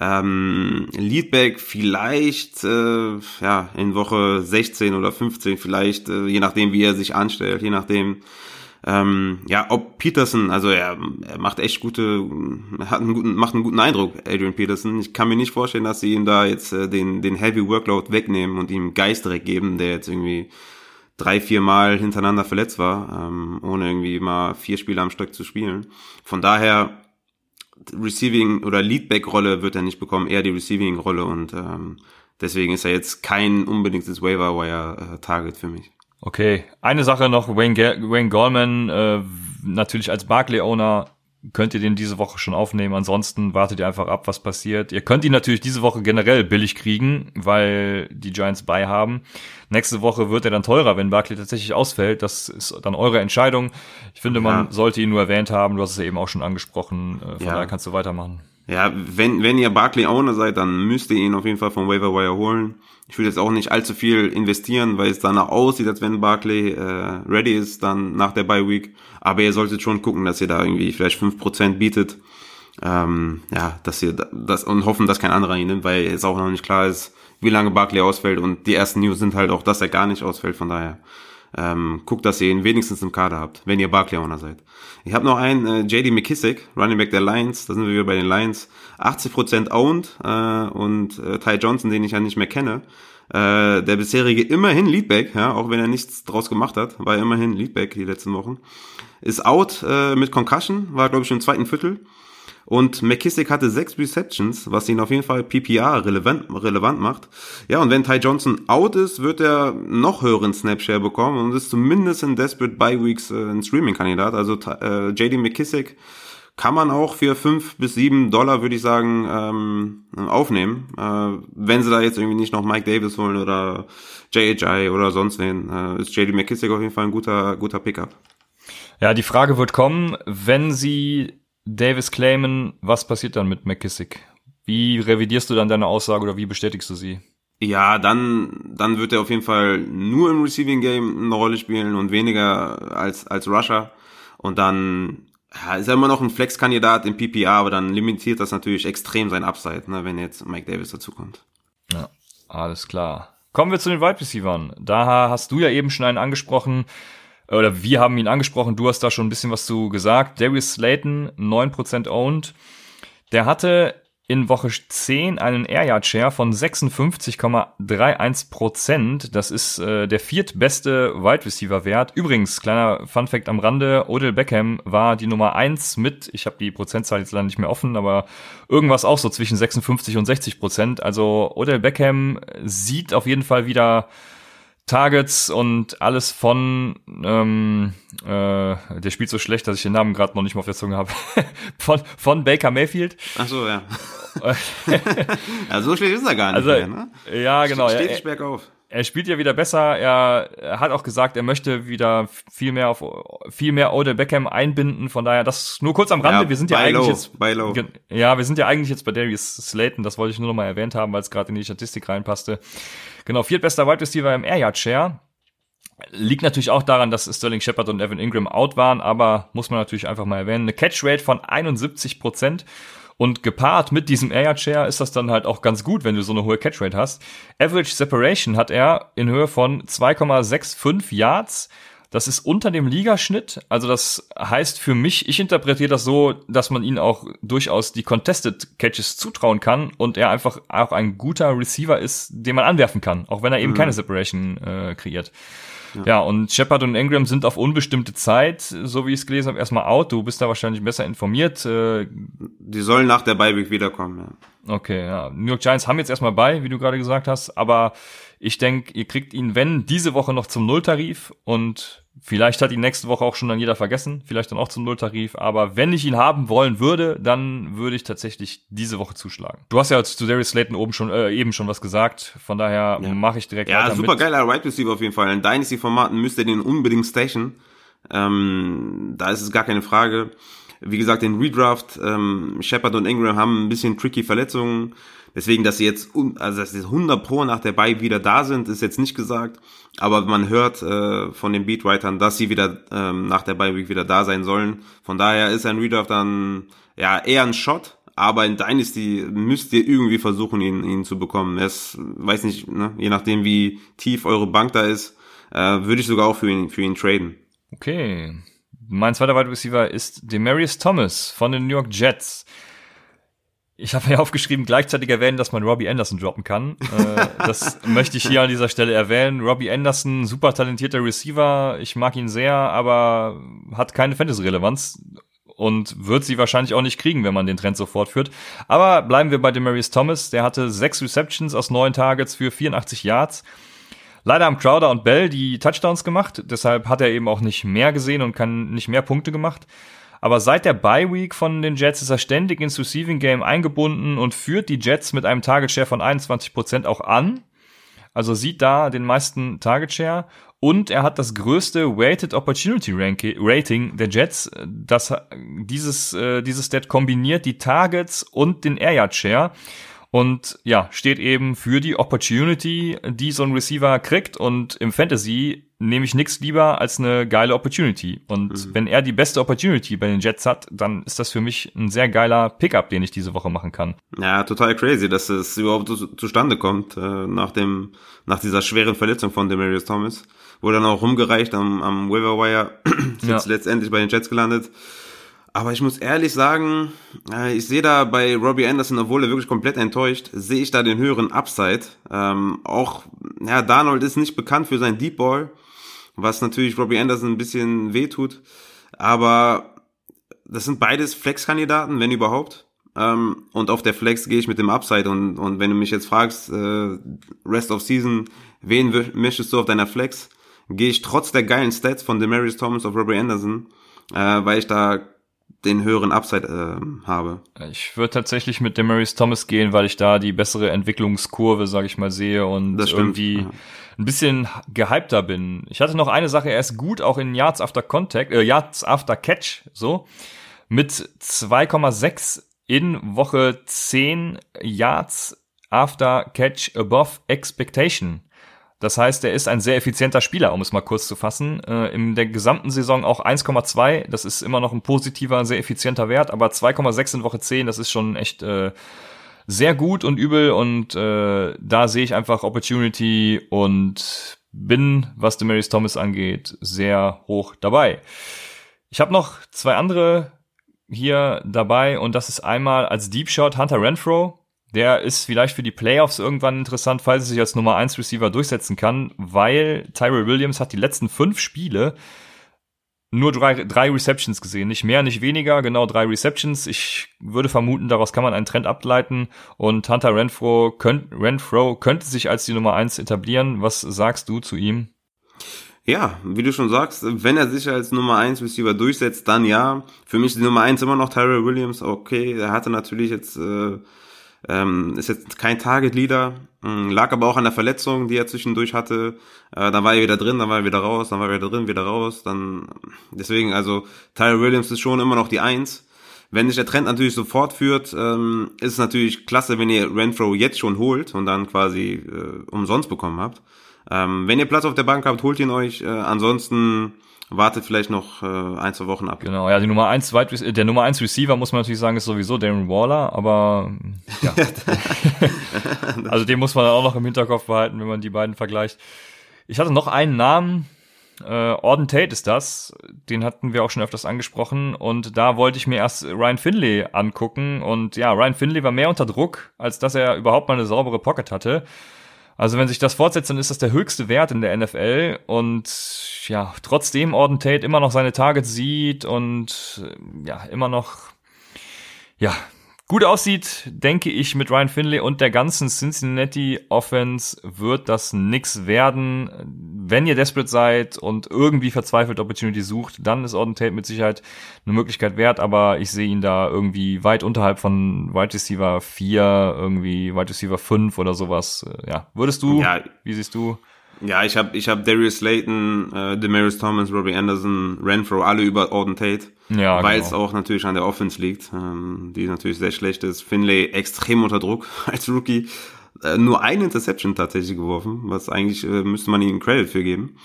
Ähm, Leadback vielleicht äh, ja in Woche 16 oder 15 vielleicht, äh, je nachdem wie er sich anstellt, je nachdem ähm, ja, ob Peterson, also er, er macht echt gute, hat einen guten, macht einen guten Eindruck, Adrian Peterson. Ich kann mir nicht vorstellen, dass sie ihm da jetzt äh, den, den Heavy Workload wegnehmen und ihm Geist direkt geben, der jetzt irgendwie drei, vier Mal hintereinander verletzt war, ähm, ohne irgendwie mal vier Spiele am Stück zu spielen. Von daher, Receiving oder Leadback-Rolle wird er nicht bekommen, eher die Receiving-Rolle und ähm, deswegen ist er jetzt kein unbedingtes Waiver-Wire-Target für mich. Okay, eine Sache noch, Wayne, Wayne Gallman, äh, natürlich als Barclay-Owner könnt ihr den diese Woche schon aufnehmen. Ansonsten wartet ihr einfach ab, was passiert. Ihr könnt ihn natürlich diese Woche generell billig kriegen, weil die Giants bei haben. Nächste Woche wird er dann teurer, wenn Barkley tatsächlich ausfällt. Das ist dann eure Entscheidung. Ich finde, man ja. sollte ihn nur erwähnt haben. Du hast es ja eben auch schon angesprochen. Äh, von ja. daher kannst du weitermachen. Ja, wenn, wenn ihr Barkley Owner seid, dann müsst ihr ihn auf jeden Fall vom Waiver Wire holen. Ich will jetzt auch nicht allzu viel investieren, weil es danach aussieht, als wenn Barkley äh, ready ist, dann nach der Bye Week. Aber ihr solltet schon gucken, dass ihr da irgendwie vielleicht fünf Prozent bietet. Ähm, ja, dass ihr das und hoffen, dass kein anderer ihn nimmt, weil jetzt auch noch nicht klar ist, wie lange Barkley ausfällt. Und die ersten News sind halt auch, dass er gar nicht ausfällt. Von daher ähm, guckt, dass ihr ihn wenigstens im Kader habt, wenn ihr Barkley-Owner seid. Ich habe noch einen, äh, JD McKissick, Running Back der Lions, da sind wir wieder bei den Lions. 80% owned äh, und äh, Ty Johnson, den ich ja nicht mehr kenne. Äh, der bisherige immerhin Leadback, ja, auch wenn er nichts draus gemacht hat, war immerhin Leadback die letzten Wochen. Ist out äh, mit Concussion, war glaube ich im zweiten Viertel. Und McKissick hatte sechs Receptions, was ihn auf jeden Fall PPR relevant, relevant macht. Ja, und wenn Ty Johnson out ist, wird er noch höheren Snapshare bekommen und ist zumindest in Desperate Bye Weeks äh, ein Streaming-Kandidat. Also äh, JD McKissick kann man auch für fünf bis sieben Dollar, würde ich sagen, ähm, aufnehmen. Äh, wenn sie da jetzt irgendwie nicht noch Mike Davis holen oder JHI oder sonst wen, äh, ist JD McKissick auf jeden Fall ein guter, guter Pickup. Ja, die Frage wird kommen, wenn sie Davis claimen, was passiert dann mit McKissick? Wie revidierst du dann deine Aussage oder wie bestätigst du sie? Ja, dann, dann wird er auf jeden Fall nur im Receiving Game eine Rolle spielen und weniger als, als Rusher. Und dann ja, ist er immer noch ein Flex-Kandidat im PPA, aber dann limitiert das natürlich extrem sein Upside, ne, wenn jetzt Mike Davis dazukommt. Ja, alles klar. Kommen wir zu den Wide Receivers. Da hast du ja eben schon einen angesprochen, oder wir haben ihn angesprochen, du hast da schon ein bisschen was zu gesagt. Darius Slayton, 9% owned. Der hatte in Woche 10 einen Air Yard Share von 56,31% Das ist äh, der viertbeste Wide Receiver Wert. Übrigens, kleiner Fun Fact am Rande, Odell Beckham war die Nummer 1 mit, ich habe die Prozentzahl jetzt leider nicht mehr offen, aber irgendwas auch so zwischen 56 und 60 Prozent. Also Odell Beckham sieht auf jeden Fall wieder Targets und alles von, ähm, äh, der spielt so schlecht, dass ich den Namen gerade noch nicht mal auf der Zunge habe, von, von Baker Mayfield. Ach so, ja. ja, so schlecht ist er gar nicht also, mehr, ne? Ja, genau. Stetig er, bergauf. Er spielt ja wieder besser. Er, er hat auch gesagt, er möchte wieder viel mehr auf viel mehr Odell Beckham einbinden. Von daher, das nur kurz am Rande. Ja, wir sind ja eigentlich low, jetzt buy low. ja, wir sind ja eigentlich jetzt bei Darius Slayton. Das wollte ich nur noch mal erwähnt haben, weil es gerade in die Statistik reinpasste. Genau, viertbester Wide Receiver im Air Yard Share. Liegt natürlich auch daran, dass Sterling Shepard und Evan Ingram out waren, aber muss man natürlich einfach mal erwähnen. Eine Catch Rate von 71 Prozent. Und gepaart mit diesem Air Share ist das dann halt auch ganz gut, wenn du so eine hohe Catch Rate hast. Average Separation hat er in Höhe von 2,65 Yards. Das ist unter dem Ligaschnitt. Also das heißt für mich, ich interpretiere das so, dass man ihn auch durchaus die Contested Catches zutrauen kann und er einfach auch ein guter Receiver ist, den man anwerfen kann, auch wenn er eben mhm. keine Separation äh, kreiert. Ja. ja, und Shepard und Ingram sind auf unbestimmte Zeit, so wie ich es gelesen habe, erstmal out. Du bist da wahrscheinlich besser informiert. Äh, Die sollen nach der Bye wiederkommen, ja. Okay, ja. New York Giants haben jetzt erstmal bei, wie du gerade gesagt hast, aber ich denke, ihr kriegt ihn, wenn, diese Woche noch zum Nulltarif und vielleicht hat ihn nächste Woche auch schon dann jeder vergessen, vielleicht dann auch zum Nulltarif, aber wenn ich ihn haben wollen würde, dann würde ich tatsächlich diese Woche zuschlagen. Du hast ja zu Darius Slayton oben schon, äh, eben schon was gesagt, von daher ja. mache ich direkt ja, weiter super mit. geiler Wide Receiver auf jeden Fall. In Dynasty-Formaten müsst ihr den unbedingt stachen. Ähm, da ist es gar keine Frage. Wie gesagt, den Redraft, ähm, Shepard und Ingram haben ein bisschen tricky Verletzungen. Deswegen, dass sie jetzt, also dass sie 100 Pro nach der Bye wieder da sind, ist jetzt nicht gesagt. Aber man hört äh, von den Beatwritern, dass sie wieder ähm, nach der Bye Week wieder da sein sollen. Von daher ist ein Redraft dann ja eher ein Shot. Aber in Dynasty müsst ihr irgendwie versuchen, ihn, ihn zu bekommen. Es weiß nicht, ne, je nachdem wie tief eure Bank da ist, äh, würde ich sogar auch für ihn, für ihn traden. Okay. Mein zweiter Wide Receiver ist Demarius Thomas von den New York Jets. Ich habe mir aufgeschrieben, gleichzeitig erwähnen, dass man Robbie Anderson droppen kann. Äh, das möchte ich hier an dieser Stelle erwähnen. Robbie Anderson, super talentierter Receiver. Ich mag ihn sehr, aber hat keine Fantasy-Relevanz und wird sie wahrscheinlich auch nicht kriegen, wenn man den Trend so fortführt. Aber bleiben wir bei Demarius Thomas. Der hatte sechs Receptions aus neun Targets für 84 Yards. Leider haben Crowder und Bell die Touchdowns gemacht, deshalb hat er eben auch nicht mehr gesehen und kann nicht mehr Punkte gemacht. Aber seit der Bye Week von den Jets ist er ständig ins Receiving Game eingebunden und führt die Jets mit einem Target Share von 21% auch an. Also sieht da den meisten Target Share und er hat das größte Weighted Opportunity Rating der Jets. Das, dieses, äh, dieses Stat kombiniert die Targets und den Air Yard Share und ja, steht eben für die Opportunity, die so ein Receiver kriegt und im Fantasy nehme ich nichts lieber als eine geile Opportunity. Und mhm. wenn er die beste Opportunity bei den Jets hat, dann ist das für mich ein sehr geiler Pickup, den ich diese Woche machen kann. Ja, total crazy, dass es überhaupt zu, zustande kommt, äh, nach dem, nach dieser schweren Verletzung von Demarius Thomas. Wurde dann auch rumgereicht am, am Waiver Wire, ist ja. jetzt letztendlich bei den Jets gelandet. Aber ich muss ehrlich sagen, äh, ich sehe da bei Robbie Anderson, obwohl er wirklich komplett enttäuscht, sehe ich da den höheren Upside. Ähm, auch, ja, Darnold ist nicht bekannt für sein Deep Ball, was natürlich Robbie Anderson ein bisschen wehtut. Aber das sind beides Flex-Kandidaten, wenn überhaupt. Ähm, und auf der Flex gehe ich mit dem Upside. Und, und wenn du mich jetzt fragst, äh, Rest of Season, wen möchtest du auf deiner Flex? Gehe ich trotz der geilen Stats von Demarius Thomas auf Robbie Anderson, äh, weil ich da den höheren Upside äh, habe. Ich würde tatsächlich mit Demarius Thomas gehen, weil ich da die bessere Entwicklungskurve, sage ich mal, sehe und irgendwie ja. ein bisschen gehypter bin. Ich hatte noch eine Sache, er ist gut auch in Yards after Contact, äh, Yards after Catch, so mit 2,6 in Woche 10 Yards after Catch above expectation. Das heißt, er ist ein sehr effizienter Spieler, um es mal kurz zu fassen. Äh, in der gesamten Saison auch 1,2. Das ist immer noch ein positiver, sehr effizienter Wert, aber 2,6 in Woche 10, das ist schon echt äh, sehr gut und übel. Und äh, da sehe ich einfach Opportunity und bin, was Demarius Thomas angeht, sehr hoch dabei. Ich habe noch zwei andere hier dabei und das ist einmal als Deep Shot Hunter Renfro der ist vielleicht für die Playoffs irgendwann interessant, falls er sich als Nummer 1 Receiver durchsetzen kann, weil Tyrell Williams hat die letzten fünf Spiele nur drei, drei Receptions gesehen. Nicht mehr, nicht weniger, genau drei Receptions. Ich würde vermuten, daraus kann man einen Trend ableiten und Hunter Renfro, könnt, Renfro könnte sich als die Nummer 1 etablieren. Was sagst du zu ihm? Ja, wie du schon sagst, wenn er sich als Nummer 1 Receiver durchsetzt, dann ja. Für mich ist die Nummer 1 immer noch Tyrell Williams. Okay, er hatte natürlich jetzt äh, ähm, ist jetzt kein Target-Leader, hm, lag aber auch an der Verletzung, die er zwischendurch hatte. Äh, dann war er wieder drin, dann war er wieder raus, dann war er wieder drin, wieder raus. Dann deswegen, also Tyler Williams ist schon immer noch die Eins. Wenn sich der Trend natürlich so fortführt, ähm, ist es natürlich klasse, wenn ihr Renfro jetzt schon holt und dann quasi äh, umsonst bekommen habt. Ähm, wenn ihr Platz auf der Bank habt, holt ihn euch. Äh, ansonsten wartet vielleicht noch äh, ein, zwei Wochen ab. Genau, ja, die Nummer eins, äh, der Nummer eins Receiver, muss man natürlich sagen, ist sowieso Darren Waller, aber ja. also den muss man auch noch im Hinterkopf behalten, wenn man die beiden vergleicht. Ich hatte noch einen Namen, äh, Orden Tate ist das, den hatten wir auch schon öfters angesprochen und da wollte ich mir erst Ryan Finley angucken und ja, Ryan Finley war mehr unter Druck, als dass er überhaupt mal eine saubere Pocket hatte. Also wenn sich das fortsetzt, dann ist das der höchste Wert in der NFL und ja, trotzdem Orden Tate immer noch seine Targets sieht und äh, ja, immer noch ja, gut aussieht, denke ich, mit Ryan Finley und der ganzen Cincinnati Offense wird das nix werden. Wenn ihr desperate seid und irgendwie verzweifelt Opportunity sucht, dann ist Auden Tate mit Sicherheit eine Möglichkeit wert, aber ich sehe ihn da irgendwie weit unterhalb von Wide Receiver 4, irgendwie Wide Receiver 5 oder sowas. Ja, würdest du? Ja. Wie siehst du? Ja, ich habe ich hab Darius Slayton, äh, Demarius Thomas, Robbie Anderson, Renfro, alle über Auden Tate. Ja, Weil genau. es auch natürlich an der Offense liegt, ähm, die natürlich sehr schlecht ist. Finlay extrem unter Druck als Rookie. Äh, nur eine Interception tatsächlich geworfen, was eigentlich äh, müsste man ihm Credit für geben.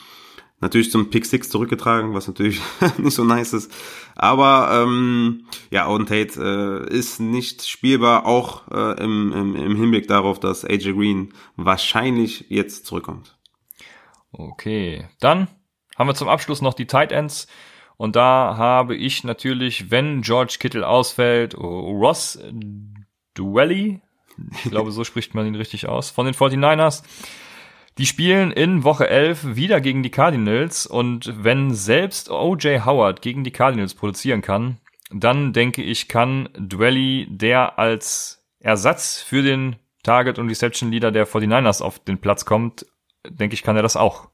Natürlich zum Pick Six zurückgetragen, was natürlich nicht so nice ist. Aber ähm, ja, Auden Tate äh, ist nicht spielbar, auch äh, im, im, im Hinblick darauf, dass AJ Green wahrscheinlich jetzt zurückkommt. Okay, dann haben wir zum Abschluss noch die Tight Ends. Und da habe ich natürlich, wenn George Kittle ausfällt, Ross Duelli, ich glaube, so spricht man ihn richtig aus, von den 49ers. Die spielen in Woche 11 wieder gegen die Cardinals und wenn selbst OJ Howard gegen die Cardinals produzieren kann, dann denke ich, kann Dwelly, der als Ersatz für den Target und Reception Leader der 49ers auf den Platz kommt, denke ich, kann er das auch.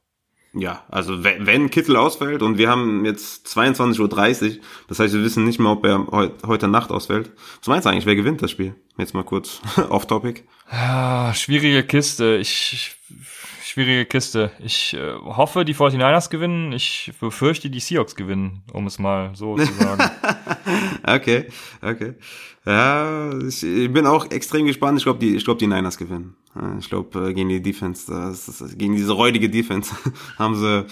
Ja, also wenn, wenn Kittel ausfällt und wir haben jetzt 22.30 Uhr, das heißt, wir wissen nicht mehr, ob er heut, heute Nacht ausfällt. Was meinst du eigentlich, wer gewinnt das Spiel? Jetzt mal kurz off-topic. Ja, schwierige Kiste. Ich, schwierige Kiste. Ich äh, hoffe, die 49ers gewinnen. Ich befürchte, die Seahawks gewinnen, um es mal so zu sagen. okay, okay. Ja, ich, bin auch extrem gespannt. Ich glaube, die, ich glaube, die Niners gewinnen. Ich glaube, äh, gegen die Defense, das, das, gegen diese räudige Defense haben sie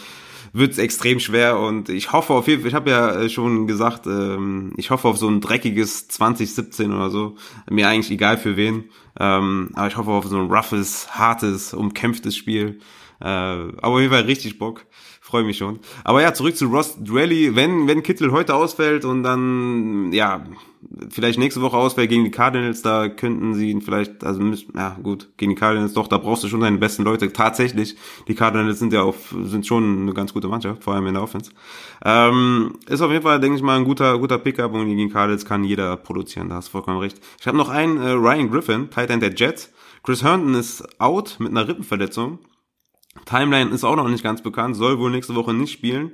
wird es extrem schwer und ich hoffe auf jeden Fall, ich habe ja äh, schon gesagt, ähm, ich hoffe auf so ein dreckiges 2017 oder so. Mir eigentlich egal für wen, ähm, aber ich hoffe auf so ein roughes, hartes, umkämpftes Spiel. Äh, aber auf jeden Fall richtig Bock. Freue mich schon. Aber ja, zurück zu Ross Drelly. Wenn, wenn Kittel heute ausfällt und dann, ja, vielleicht nächste Woche ausfällt gegen die Cardinals, da könnten sie ihn vielleicht, also, ja, gut, gegen die Cardinals doch, da brauchst du schon deine besten Leute. Tatsächlich, die Cardinals sind ja auf, sind schon eine ganz gute Mannschaft, vor allem in der Offense. Ähm, ist auf jeden Fall, denke ich mal, ein guter, guter Pickup und gegen Cardinals kann jeder produzieren, da hast du vollkommen recht. Ich habe noch einen, äh, Ryan Griffin, Tight End der Jets. Chris Herndon ist out mit einer Rippenverletzung. Timeline ist auch noch nicht ganz bekannt, soll wohl nächste Woche nicht spielen.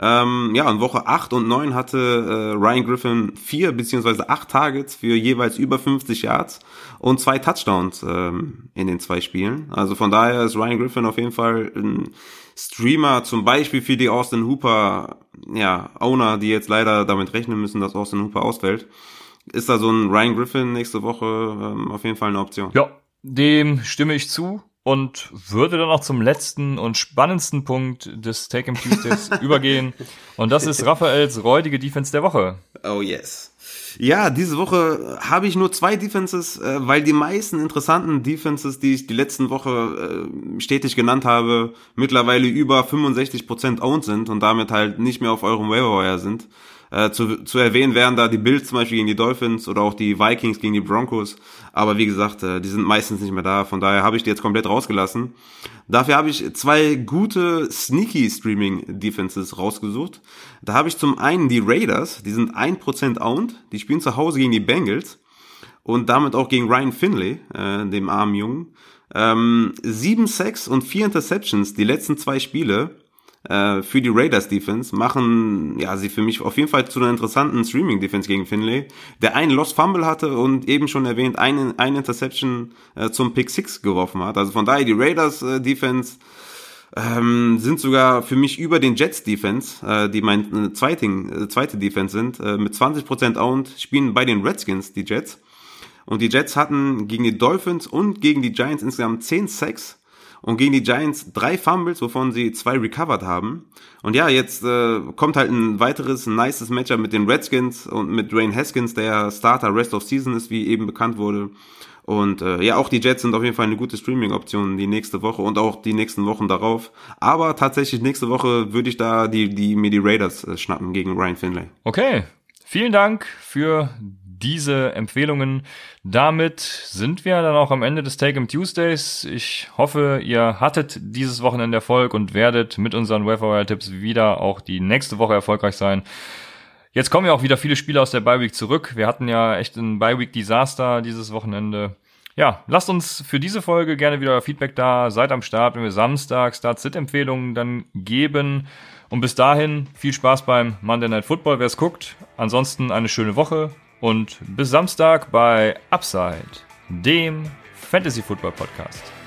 Ähm, ja, in Woche 8 und 9 hatte äh, Ryan Griffin vier beziehungsweise acht Targets für jeweils über 50 Yards und zwei Touchdowns ähm, in den zwei Spielen. Also von daher ist Ryan Griffin auf jeden Fall ein Streamer, zum Beispiel für die Austin Hooper, ja, Owner, die jetzt leider damit rechnen müssen, dass Austin Hooper ausfällt. Ist da so ein Ryan Griffin nächste Woche ähm, auf jeden Fall eine Option? Ja, dem stimme ich zu und würde dann auch zum letzten und spannendsten Punkt des Take Em Tuesdays übergehen. Und das ist Raphaels räudige Defense der Woche. Oh yes. Ja, diese Woche habe ich nur zwei Defenses, äh, weil die meisten interessanten Defenses, die ich die letzten Woche äh, stetig genannt habe, mittlerweile über 65% owned sind und damit halt nicht mehr auf eurem Waiver sind. Äh, zu, zu erwähnen wären da die Bills zum Beispiel gegen die Dolphins oder auch die Vikings gegen die Broncos. Aber wie gesagt, äh, die sind meistens nicht mehr da. Von daher habe ich die jetzt komplett rausgelassen. Dafür habe ich zwei gute Sneaky Streaming Defenses rausgesucht. Da habe ich zum einen die Raiders, die sind 1% owned. Die spielen zu Hause gegen die Bengals und damit auch gegen Ryan Finley, äh, dem armen Jungen. Ähm, sieben Sacks und vier Interceptions die letzten zwei Spiele äh, für die Raiders Defense machen ja sie für mich auf jeden Fall zu einer interessanten Streaming Defense gegen Finlay, der einen Lost Fumble hatte und eben schon erwähnt einen ein Interception äh, zum Pick Six geworfen hat. Also von daher die Raiders äh, Defense ähm, sind sogar für mich über den Jets Defense, äh, die mein äh, zweiting, äh, zweite Defense sind, äh, mit 20% owned, spielen bei den Redskins die Jets. Und die Jets hatten gegen die Dolphins und gegen die Giants insgesamt 10 Sacks und gegen die Giants drei Fumbles, wovon sie zwei recovered haben. Und ja, jetzt äh, kommt halt ein weiteres nices Matchup mit den Redskins und mit Dwayne Haskins, der Starter Rest of Season ist, wie eben bekannt wurde. Und äh, ja, auch die Jets sind auf jeden Fall eine gute Streaming-Option die nächste Woche und auch die nächsten Wochen darauf. Aber tatsächlich nächste Woche würde ich da die, die mir die Raiders äh, schnappen gegen Ryan Finlay. Okay, vielen Dank für diese Empfehlungen. Damit sind wir dann auch am Ende des Take 'em Tuesdays. Ich hoffe, ihr hattet dieses Wochenende Erfolg und werdet mit unseren Wayfire-Tipps wieder auch die nächste Woche erfolgreich sein. Jetzt kommen ja auch wieder viele Spiele aus der Bye Week zurück. Wir hatten ja echt ein Bye Week Desaster dieses Wochenende. Ja, lasst uns für diese Folge gerne wieder Feedback da. Seid am Start, wenn wir Samstag Start-Sit-Empfehlungen dann geben. Und bis dahin viel Spaß beim Monday Night Football, wer es guckt. Ansonsten eine schöne Woche und bis Samstag bei Upside, dem Fantasy Football Podcast.